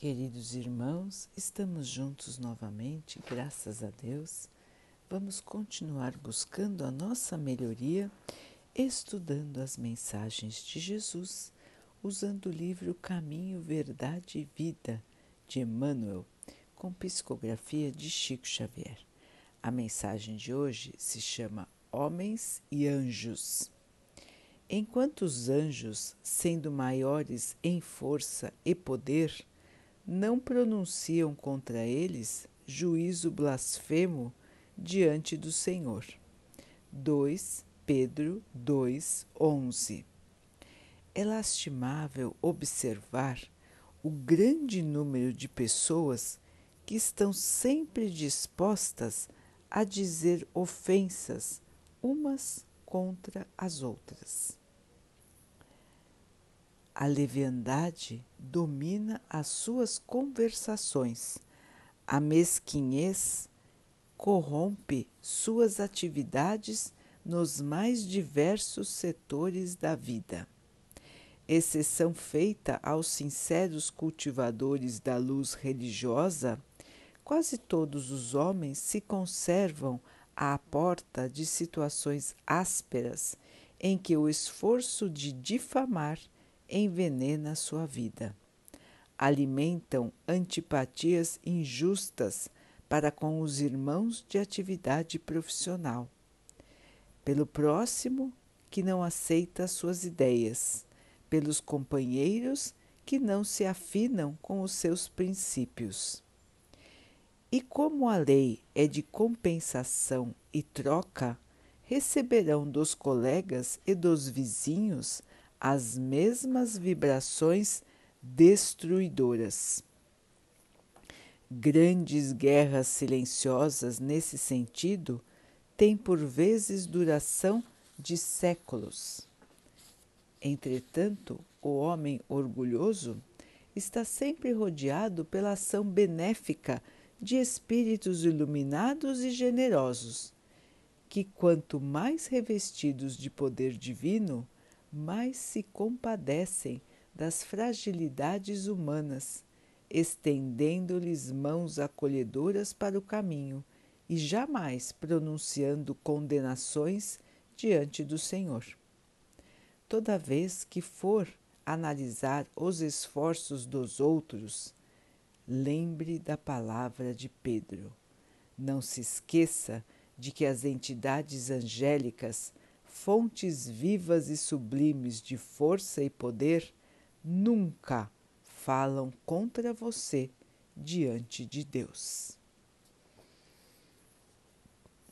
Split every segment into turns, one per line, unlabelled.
Queridos irmãos, estamos juntos novamente, graças a Deus. Vamos continuar buscando a nossa melhoria, estudando as mensagens de Jesus, usando o livro Caminho, Verdade e Vida de Emmanuel, com psicografia de Chico Xavier. A mensagem de hoje se chama Homens e Anjos. Enquanto os anjos, sendo maiores em força e poder, não pronunciam contra eles juízo blasfemo diante do Senhor. 2 Pedro 2:11. É lastimável observar o grande número de pessoas que estão sempre dispostas a dizer ofensas umas contra as outras. A leviandade domina as suas conversações, a mesquinhez corrompe suas atividades nos mais diversos setores da vida. Exceção feita aos sinceros cultivadores da luz religiosa, quase todos os homens se conservam à porta de situações ásperas em que o esforço de difamar envenena sua vida. Alimentam antipatias injustas para com os irmãos de atividade profissional, pelo próximo que não aceita suas ideias, pelos companheiros que não se afinam com os seus princípios. E como a lei é de compensação e troca, receberão dos colegas e dos vizinhos as mesmas vibrações destruidoras. Grandes guerras silenciosas nesse sentido têm por vezes duração de séculos. Entretanto, o homem orgulhoso está sempre rodeado pela ação benéfica de espíritos iluminados e generosos, que, quanto mais revestidos de poder divino, mais se compadecem das fragilidades humanas, estendendo-lhes mãos acolhedoras para o caminho e jamais pronunciando condenações diante do Senhor. Toda vez que for analisar os esforços dos outros, lembre da palavra de Pedro. Não se esqueça de que as entidades angélicas fontes vivas e sublimes de força e poder, nunca falam contra você diante de Deus.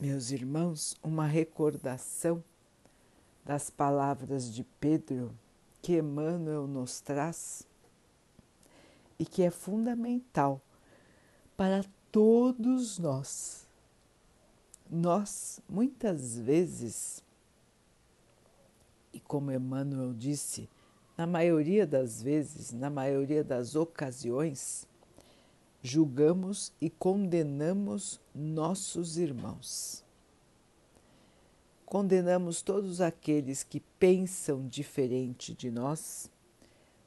Meus irmãos, uma recordação das palavras de Pedro que Emmanuel nos traz e que é fundamental para todos nós. Nós, muitas vezes, como Emmanuel disse, na maioria das vezes, na maioria das ocasiões, julgamos e condenamos nossos irmãos. Condenamos todos aqueles que pensam diferente de nós,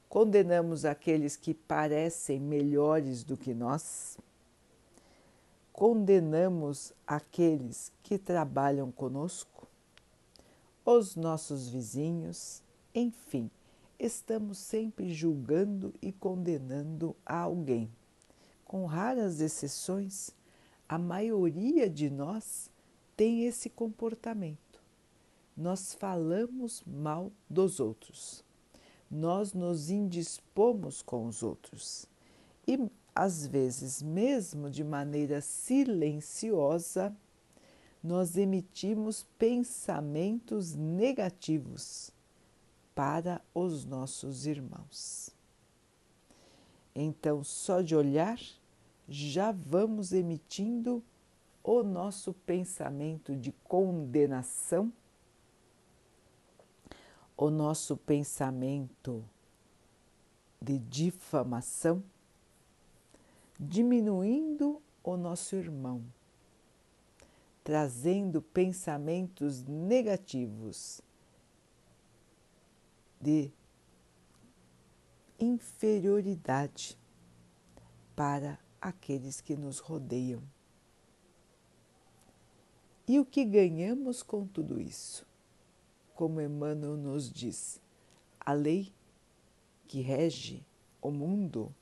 condenamos aqueles que parecem melhores do que nós, condenamos aqueles que trabalham conosco, os nossos vizinhos, enfim, estamos sempre julgando e condenando a alguém. Com raras exceções, a maioria de nós tem esse comportamento. Nós falamos mal dos outros, nós nos indispomos com os outros e, às vezes, mesmo de maneira silenciosa, nós emitimos pensamentos negativos para os nossos irmãos. Então, só de olhar, já vamos emitindo o nosso pensamento de condenação, o nosso pensamento de difamação, diminuindo o nosso irmão trazendo pensamentos negativos de inferioridade, para aqueles que nos rodeiam. E o que ganhamos com tudo isso? Como Emmanuel nos diz, a lei que rege o mundo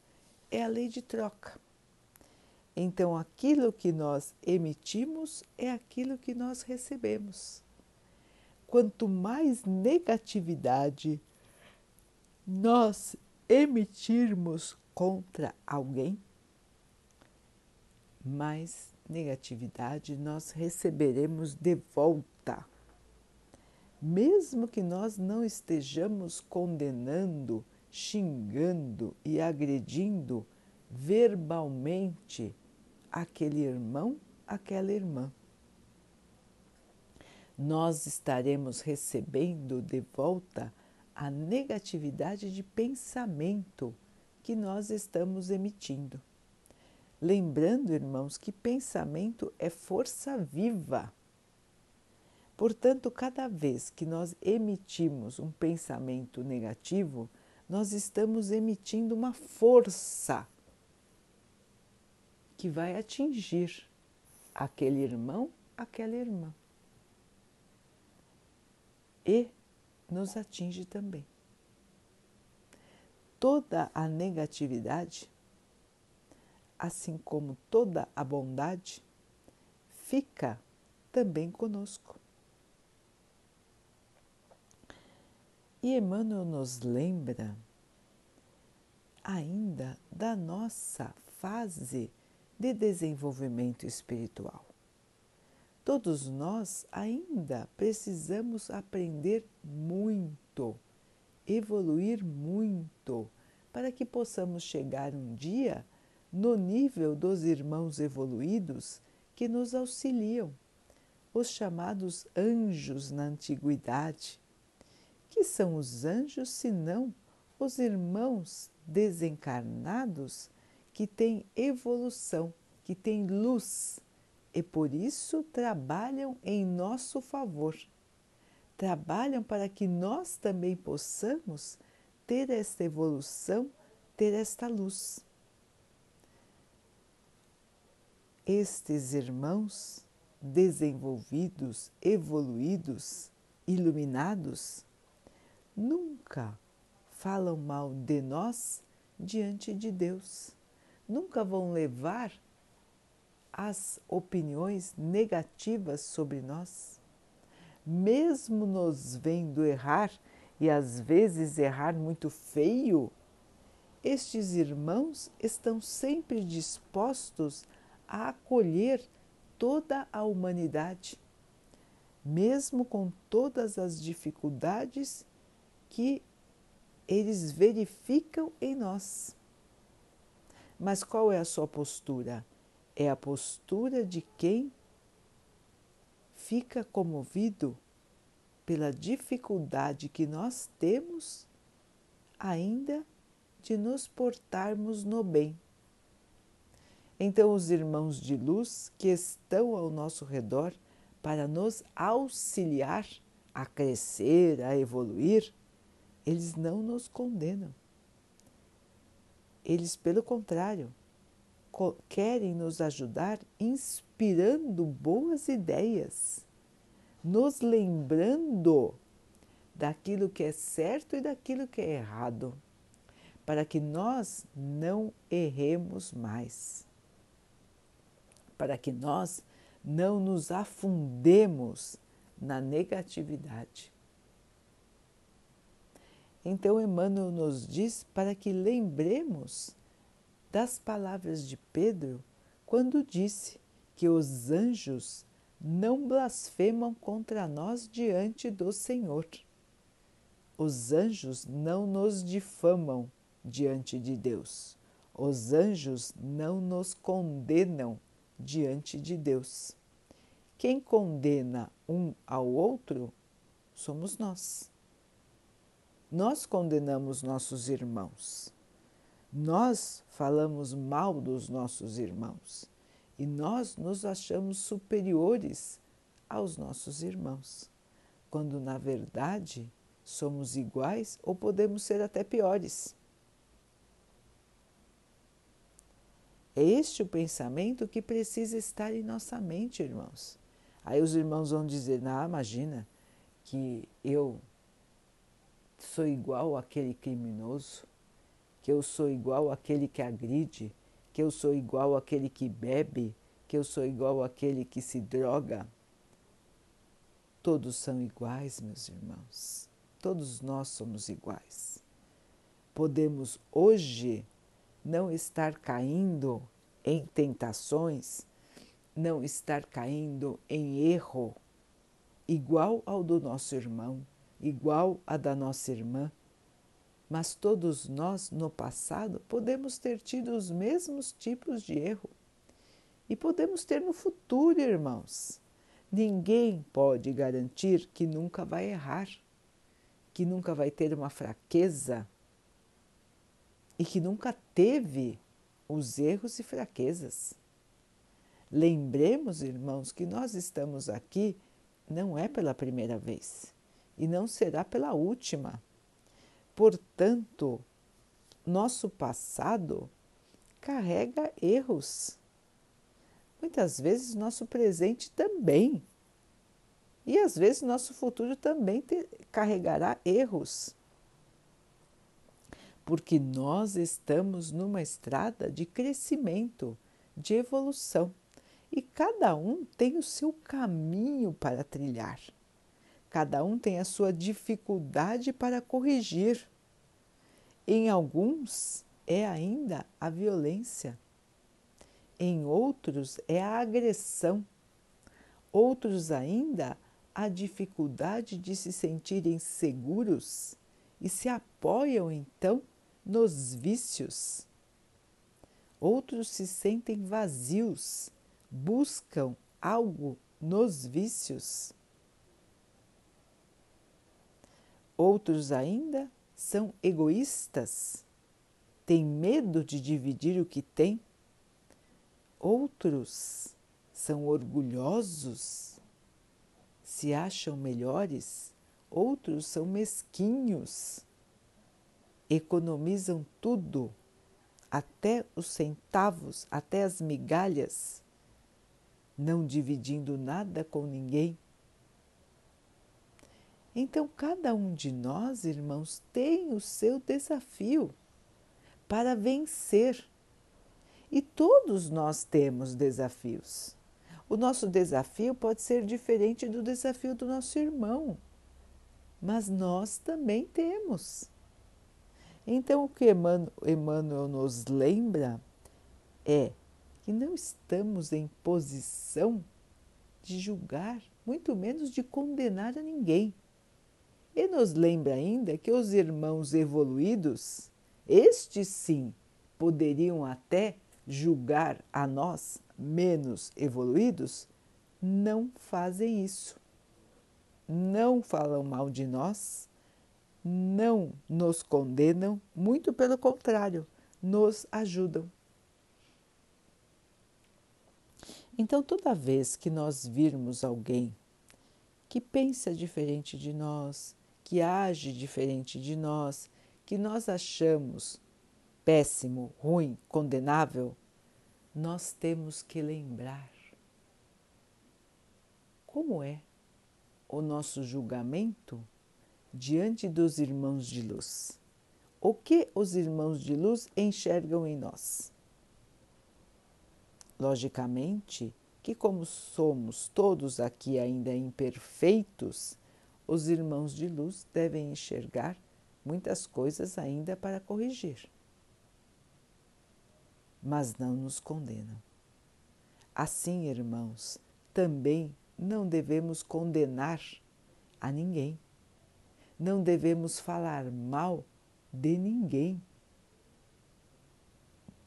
é a lei de troca. Então, aquilo que nós emitimos é aquilo que nós recebemos. Quanto mais negatividade nós emitirmos contra alguém, mais negatividade nós receberemos de volta. Mesmo que nós não estejamos condenando, xingando e agredindo verbalmente aquele irmão, aquela irmã. Nós estaremos recebendo de volta a negatividade de pensamento que nós estamos emitindo. Lembrando, irmãos, que pensamento é força viva. Portanto, cada vez que nós emitimos um pensamento negativo, nós estamos emitindo uma força que vai atingir aquele irmão, aquela irmã. E nos atinge também. Toda a negatividade, assim como toda a bondade, fica também conosco. E Emmanuel nos lembra ainda da nossa fase de desenvolvimento espiritual. Todos nós ainda precisamos aprender muito, evoluir muito, para que possamos chegar um dia no nível dos irmãos evoluídos que nos auxiliam, os chamados anjos na antiguidade. Que são os anjos senão os irmãos desencarnados que tem evolução, que tem luz e por isso trabalham em nosso favor. Trabalham para que nós também possamos ter esta evolução, ter esta luz. Estes irmãos desenvolvidos, evoluídos, iluminados, nunca falam mal de nós diante de Deus nunca vão levar as opiniões negativas sobre nós, mesmo nos vendo errar e às vezes errar muito feio, estes irmãos estão sempre dispostos a acolher toda a humanidade, mesmo com todas as dificuldades que eles verificam em nós. Mas qual é a sua postura? É a postura de quem fica comovido pela dificuldade que nós temos ainda de nos portarmos no bem. Então, os irmãos de luz que estão ao nosso redor para nos auxiliar a crescer, a evoluir, eles não nos condenam. Eles, pelo contrário, querem nos ajudar inspirando boas ideias, nos lembrando daquilo que é certo e daquilo que é errado, para que nós não erremos mais, para que nós não nos afundemos na negatividade. Então, Emmanuel nos diz para que lembremos das palavras de Pedro quando disse que os anjos não blasfemam contra nós diante do Senhor. Os anjos não nos difamam diante de Deus. Os anjos não nos condenam diante de Deus. Quem condena um ao outro somos nós. Nós condenamos nossos irmãos. Nós falamos mal dos nossos irmãos e nós nos achamos superiores aos nossos irmãos, quando na verdade somos iguais ou podemos ser até piores. É este o pensamento que precisa estar em nossa mente, irmãos. Aí os irmãos vão dizer: Ah, imagina que eu sou igual àquele criminoso, que eu sou igual àquele que agride, que eu sou igual àquele que bebe, que eu sou igual àquele que se droga. Todos são iguais, meus irmãos. Todos nós somos iguais. Podemos hoje não estar caindo em tentações, não estar caindo em erro igual ao do nosso irmão, igual a da nossa irmã, mas todos nós no passado podemos ter tido os mesmos tipos de erro e podemos ter no futuro, irmãos. Ninguém pode garantir que nunca vai errar, que nunca vai ter uma fraqueza e que nunca teve os erros e fraquezas. Lembremos, irmãos, que nós estamos aqui não é pela primeira vez e não será pela última. Portanto, nosso passado carrega erros. Muitas vezes nosso presente também. E às vezes nosso futuro também te, carregará erros porque nós estamos numa estrada de crescimento, de evolução, e cada um tem o seu caminho para trilhar. Cada um tem a sua dificuldade para corrigir. Em alguns é ainda a violência, em outros é a agressão, outros ainda a dificuldade de se sentirem seguros e se apoiam então nos vícios. Outros se sentem vazios, buscam algo nos vícios. Outros ainda são egoístas, têm medo de dividir o que têm. Outros são orgulhosos, se acham melhores. Outros são mesquinhos economizam tudo, até os centavos, até as migalhas, não dividindo nada com ninguém. Então, cada um de nós, irmãos, tem o seu desafio para vencer. E todos nós temos desafios. O nosso desafio pode ser diferente do desafio do nosso irmão, mas nós também temos. Então, o que Emmanuel nos lembra é que não estamos em posição de julgar, muito menos de condenar a ninguém. E nos lembra ainda que os irmãos evoluídos, estes sim, poderiam até julgar a nós menos evoluídos, não fazem isso. Não falam mal de nós, não nos condenam, muito pelo contrário, nos ajudam. Então, toda vez que nós virmos alguém que pensa diferente de nós, que age diferente de nós, que nós achamos péssimo, ruim, condenável, nós temos que lembrar como é o nosso julgamento diante dos irmãos de luz? O que os irmãos de luz enxergam em nós? Logicamente que, como somos todos aqui ainda imperfeitos, os irmãos de luz devem enxergar muitas coisas ainda para corrigir. Mas não nos condenam. Assim, irmãos, também não devemos condenar a ninguém não devemos falar mal de ninguém,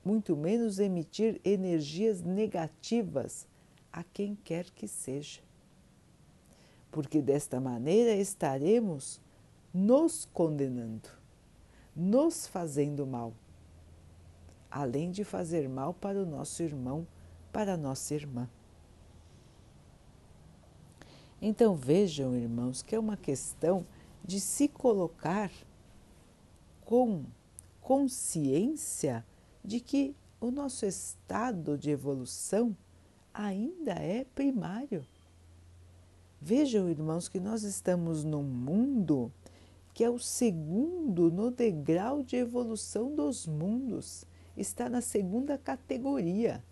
muito menos emitir energias negativas a quem quer que seja. Porque desta maneira estaremos nos condenando, nos fazendo mal, além de fazer mal para o nosso irmão, para a nossa irmã. Então vejam, irmãos, que é uma questão de se colocar com consciência de que o nosso estado de evolução ainda é primário. Vejam, irmãos, que nós estamos num mundo que é o segundo no degrau de evolução dos mundos, está na segunda categoria.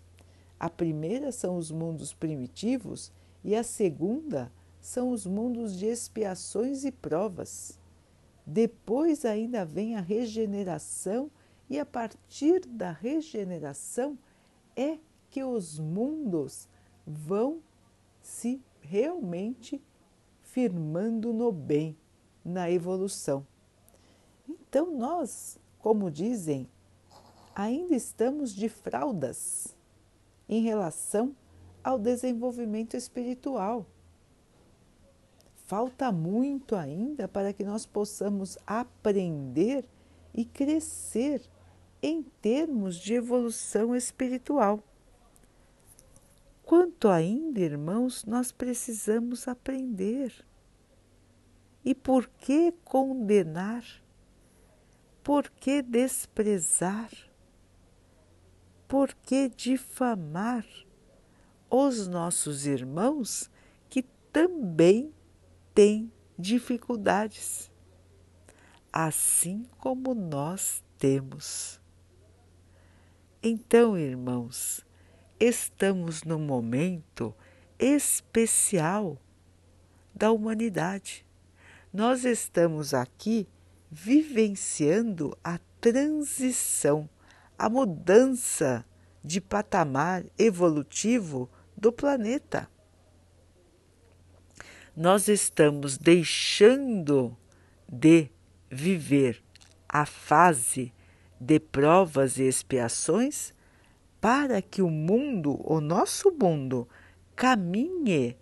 A primeira são os mundos primitivos e a segunda são os mundos de expiações e provas. Depois ainda vem a regeneração, e a partir da regeneração é que os mundos vão se realmente firmando no bem, na evolução. Então, nós, como dizem, ainda estamos de fraldas em relação ao desenvolvimento espiritual. Falta muito ainda para que nós possamos aprender e crescer em termos de evolução espiritual. Quanto ainda, irmãos, nós precisamos aprender. E por que condenar? Por que desprezar? Por que difamar os nossos irmãos que também têm dificuldades, assim como nós temos? Então, irmãos, estamos num momento especial da humanidade. Nós estamos aqui vivenciando a transição, a mudança de patamar evolutivo do planeta. Nós estamos deixando de viver a fase de provas e expiações para que o mundo, o nosso mundo, caminhe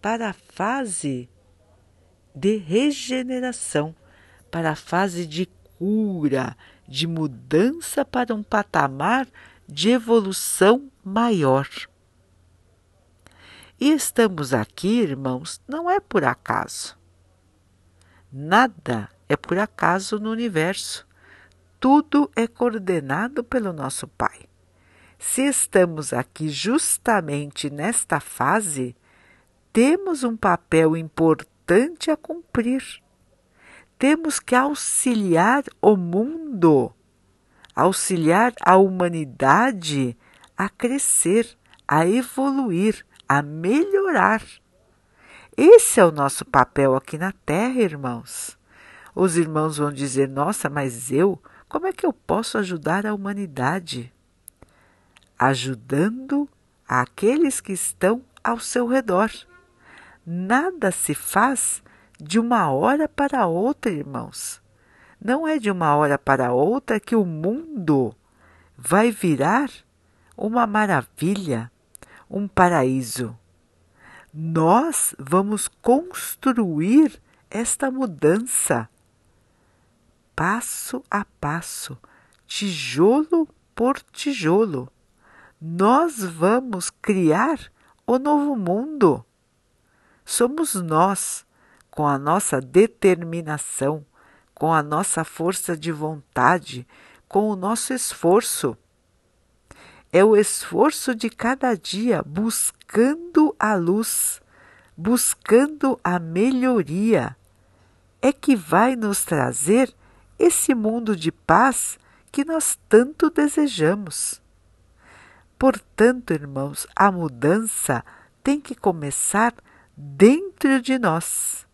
para a fase de regeneração, para a fase de cura, de mudança para um patamar de evolução maior. E estamos aqui, irmãos, não é por acaso. Nada é por acaso no universo. Tudo é coordenado pelo nosso Pai. Se estamos aqui justamente nesta fase, temos um papel importante a cumprir. Temos que auxiliar o mundo, auxiliar a humanidade a crescer, a evoluir, a melhorar. Esse é o nosso papel aqui na Terra, irmãos. Os irmãos vão dizer: Nossa, mas eu, como é que eu posso ajudar a humanidade? Ajudando aqueles que estão ao seu redor. Nada se faz de uma hora para outra, irmãos. Não é de uma hora para outra que o mundo vai virar uma maravilha, um paraíso. Nós vamos construir esta mudança passo a passo, tijolo por tijolo nós vamos criar o novo mundo. Somos nós, com a nossa determinação, com a nossa força de vontade, com o nosso esforço. É o esforço de cada dia buscando a luz, buscando a melhoria, é que vai nos trazer esse mundo de paz que nós tanto desejamos. Portanto, irmãos, a mudança tem que começar dentro de nós.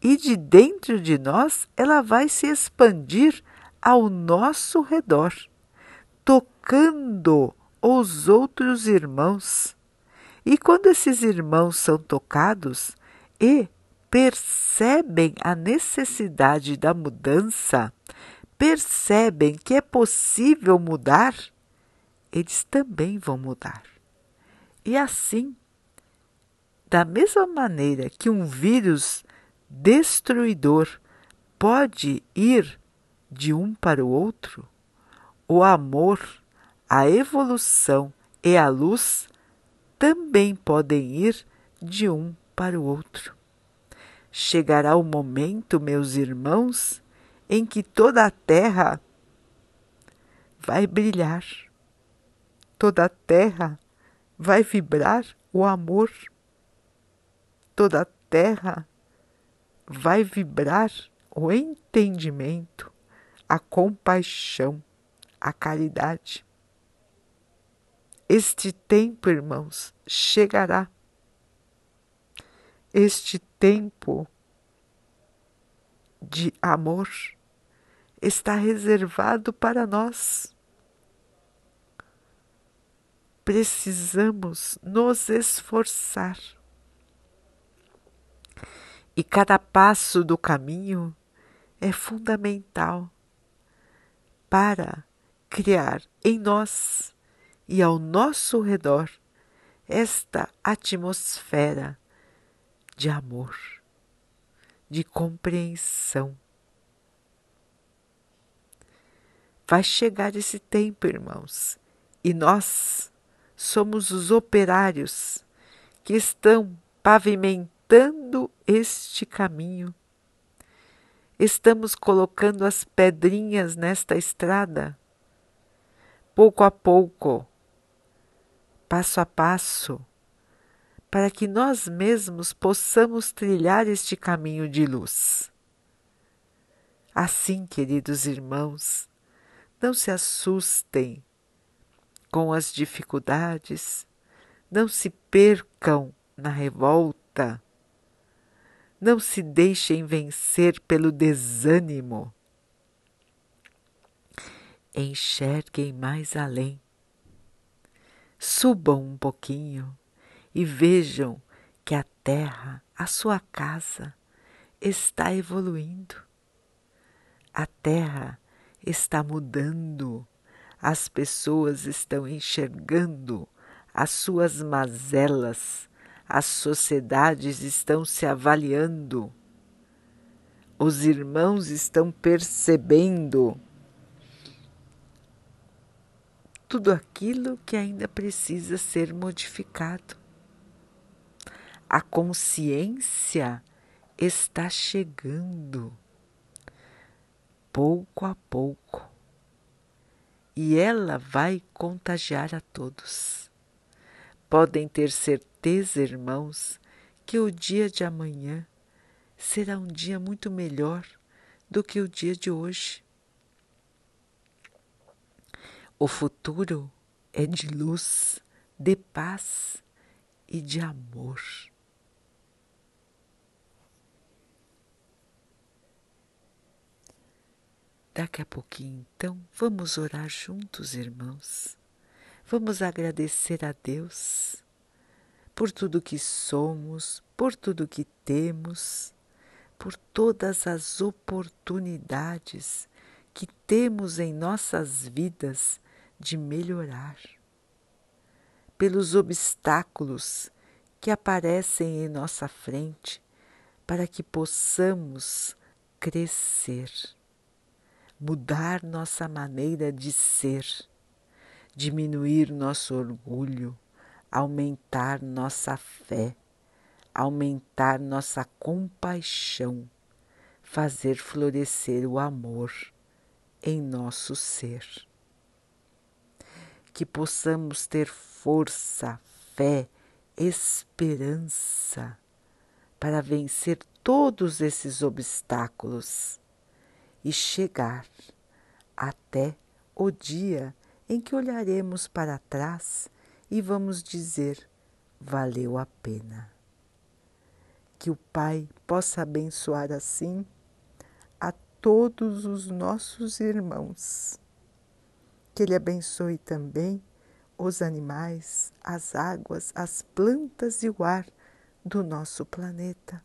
E de dentro de nós ela vai se expandir ao nosso redor, tocando os outros irmãos. E quando esses irmãos são tocados e percebem a necessidade da mudança, percebem que é possível mudar, eles também vão mudar. E assim, da mesma maneira que um vírus destruidor pode ir de um para o outro, o amor, a evolução e a luz também podem ir de um para o outro. Chegará o momento, meus irmãos, em que toda a terra vai brilhar
toda a terra vai vibrar o amor, toda a terra vai vibrar o entendimento, a compaixão, a caridade. Este tempo, irmãos, chegará. Este tempo de amor está reservado para nós. Precisamos nos esforçar. E cada passo do caminho é fundamental para criar em nós e ao nosso redor esta atmosfera de amor, de compreensão. Vai chegar esse tempo, irmãos, e nós somos os operários que estão pavimentando este caminho. Estamos colocando as pedrinhas nesta estrada. Pouco a pouco, passo a passo, para que nós mesmos possamos trilhar este caminho de luz. Assim, queridos irmãos, não se assustem com as dificuldades, não se percam na revolta, não se deixem vencer pelo desânimo. Enxerguem mais além subam um pouquinho e vejam que a Terra, a sua casa, está evoluindo. A Terra está mudando, as pessoas estão enxergando as suas mazelas, as sociedades estão se avaliando, os irmãos estão percebendo tudo aquilo que ainda precisa ser modificado. A consciência está chegando pouco a pouco e ela vai contagiar a todos. Podem ter certeza, irmãos, que o dia de amanhã será um dia muito melhor do que o dia de hoje. O futuro é de luz, de paz e de amor. Daqui a pouquinho, então, vamos orar juntos, irmãos. Vamos agradecer a Deus por tudo que somos, por tudo que temos, por todas as oportunidades que temos em nossas vidas de melhorar, pelos obstáculos que aparecem em nossa frente para que possamos crescer, mudar nossa maneira de ser, diminuir nosso orgulho, aumentar nossa fé, aumentar nossa compaixão, fazer florescer o amor em nosso ser. Que possamos ter força, fé, esperança para vencer todos esses obstáculos e chegar até o dia em que olharemos para trás e vamos dizer: valeu a pena. Que o Pai possa abençoar assim a todos os nossos irmãos que Ele abençoe também os animais, as águas, as plantas e o ar do nosso planeta.